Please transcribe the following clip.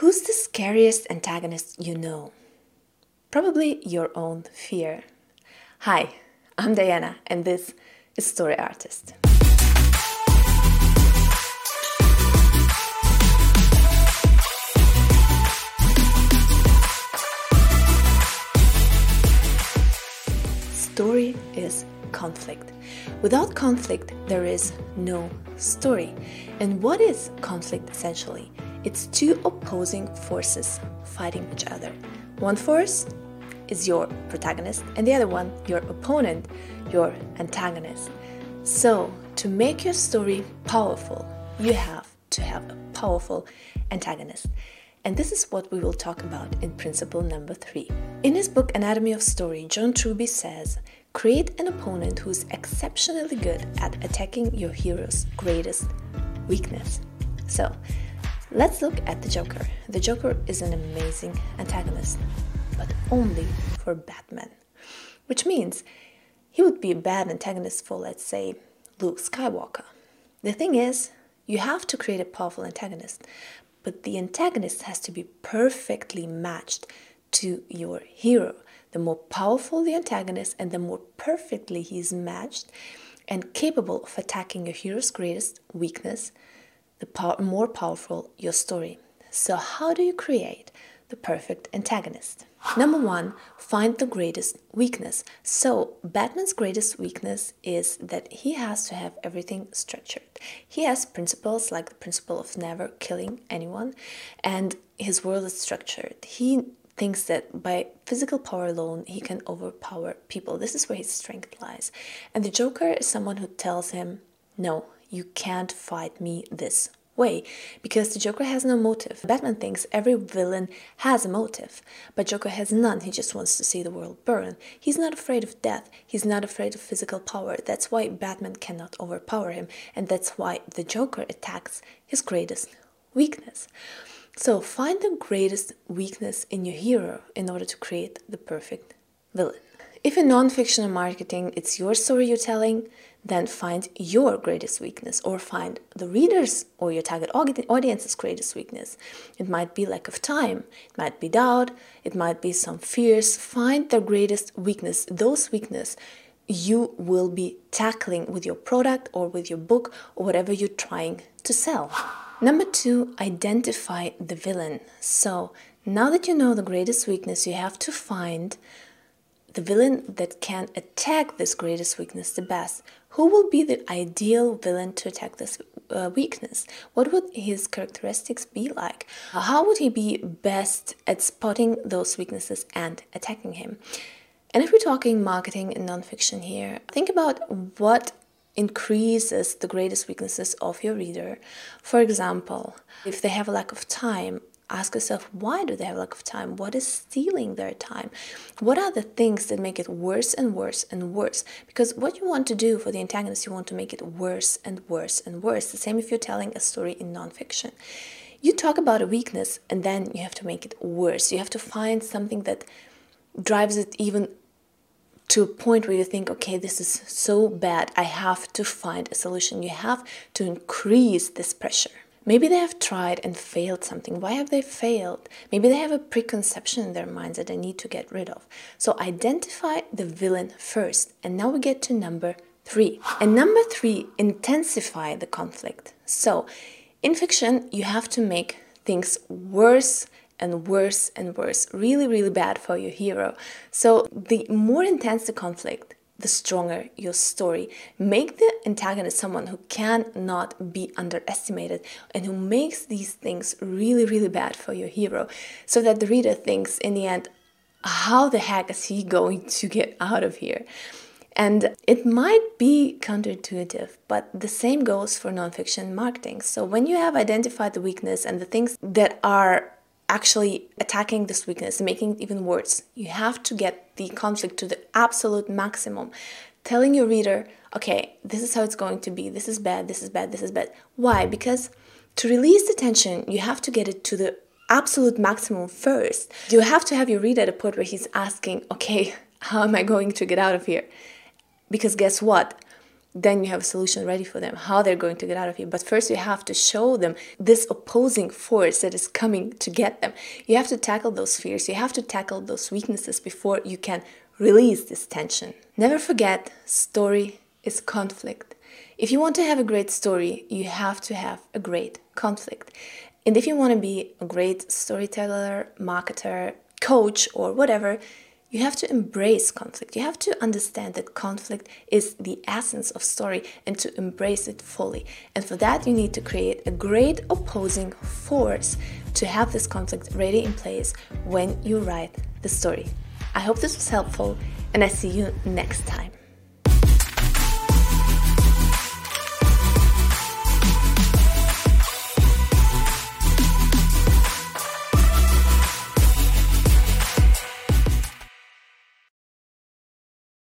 Who's the scariest antagonist you know? Probably your own fear. Hi, I'm Diana, and this is Story Artist. Story is conflict. Without conflict, there is no story. And what is conflict essentially? It's two opposing forces fighting each other. One force is your protagonist, and the other one, your opponent, your antagonist. So, to make your story powerful, you have to have a powerful antagonist. And this is what we will talk about in principle number three. In his book Anatomy of Story, John Truby says create an opponent who is exceptionally good at attacking your hero's greatest weakness. So, Let's look at the Joker. The Joker is an amazing antagonist, but only for Batman. Which means he would be a bad antagonist for, let's say, Luke Skywalker. The thing is, you have to create a powerful antagonist, but the antagonist has to be perfectly matched to your hero. The more powerful the antagonist and the more perfectly he is matched and capable of attacking your hero's greatest weakness, the more powerful your story. So, how do you create the perfect antagonist? Number one, find the greatest weakness. So, Batman's greatest weakness is that he has to have everything structured. He has principles like the principle of never killing anyone, and his world is structured. He thinks that by physical power alone he can overpower people. This is where his strength lies. And the Joker is someone who tells him, No, you can't fight me this way because the Joker has no motive. Batman thinks every villain has a motive, but Joker has none. He just wants to see the world burn. He's not afraid of death. He's not afraid of physical power. That's why Batman cannot overpower him, and that's why the Joker attacks his greatest weakness. So find the greatest weakness in your hero in order to create the perfect villain. If in non-fictional marketing it's your story you're telling, then find your greatest weakness or find the reader's or your target audience's greatest weakness. It might be lack of time, it might be doubt, it might be some fears. Find the greatest weakness, those weakness you will be tackling with your product or with your book or whatever you're trying to sell. Number two, identify the villain. So now that you know the greatest weakness, you have to find the villain that can attack this greatest weakness the best. Who will be the ideal villain to attack this uh, weakness? What would his characteristics be like? How would he be best at spotting those weaknesses and attacking him? And if we're talking marketing and nonfiction here, think about what increases the greatest weaknesses of your reader. For example, if they have a lack of time, ask yourself why do they have lack of time? What is stealing their time? What are the things that make it worse and worse and worse? Because what you want to do for the antagonist you want to make it worse and worse and worse. The same if you're telling a story in nonfiction. You talk about a weakness and then you have to make it worse. You have to find something that drives it even to a point where you think, okay, this is so bad, I have to find a solution. You have to increase this pressure. Maybe they have tried and failed something. Why have they failed? Maybe they have a preconception in their minds that they need to get rid of. So identify the villain first. And now we get to number three. And number three, intensify the conflict. So in fiction, you have to make things worse and worse and worse, really, really bad for your hero. So the more intense the conflict, the stronger your story. Make the antagonist someone who cannot be underestimated and who makes these things really, really bad for your hero so that the reader thinks in the end, how the heck is he going to get out of here? And it might be counterintuitive, but the same goes for nonfiction marketing. So when you have identified the weakness and the things that are actually attacking this weakness and making it even worse. You have to get the conflict to the absolute maximum, telling your reader, okay, this is how it's going to be, this is bad, this is bad, this is bad. Why? Because to release the tension, you have to get it to the absolute maximum first. You have to have your reader at a point where he's asking, okay, how am I going to get out of here? Because guess what? Then you have a solution ready for them, how they're going to get out of here. But first, you have to show them this opposing force that is coming to get them. You have to tackle those fears, you have to tackle those weaknesses before you can release this tension. Never forget, story is conflict. If you want to have a great story, you have to have a great conflict. And if you want to be a great storyteller, marketer, coach, or whatever, you have to embrace conflict. You have to understand that conflict is the essence of story and to embrace it fully. And for that, you need to create a great opposing force to have this conflict ready in place when you write the story. I hope this was helpful, and I see you next time.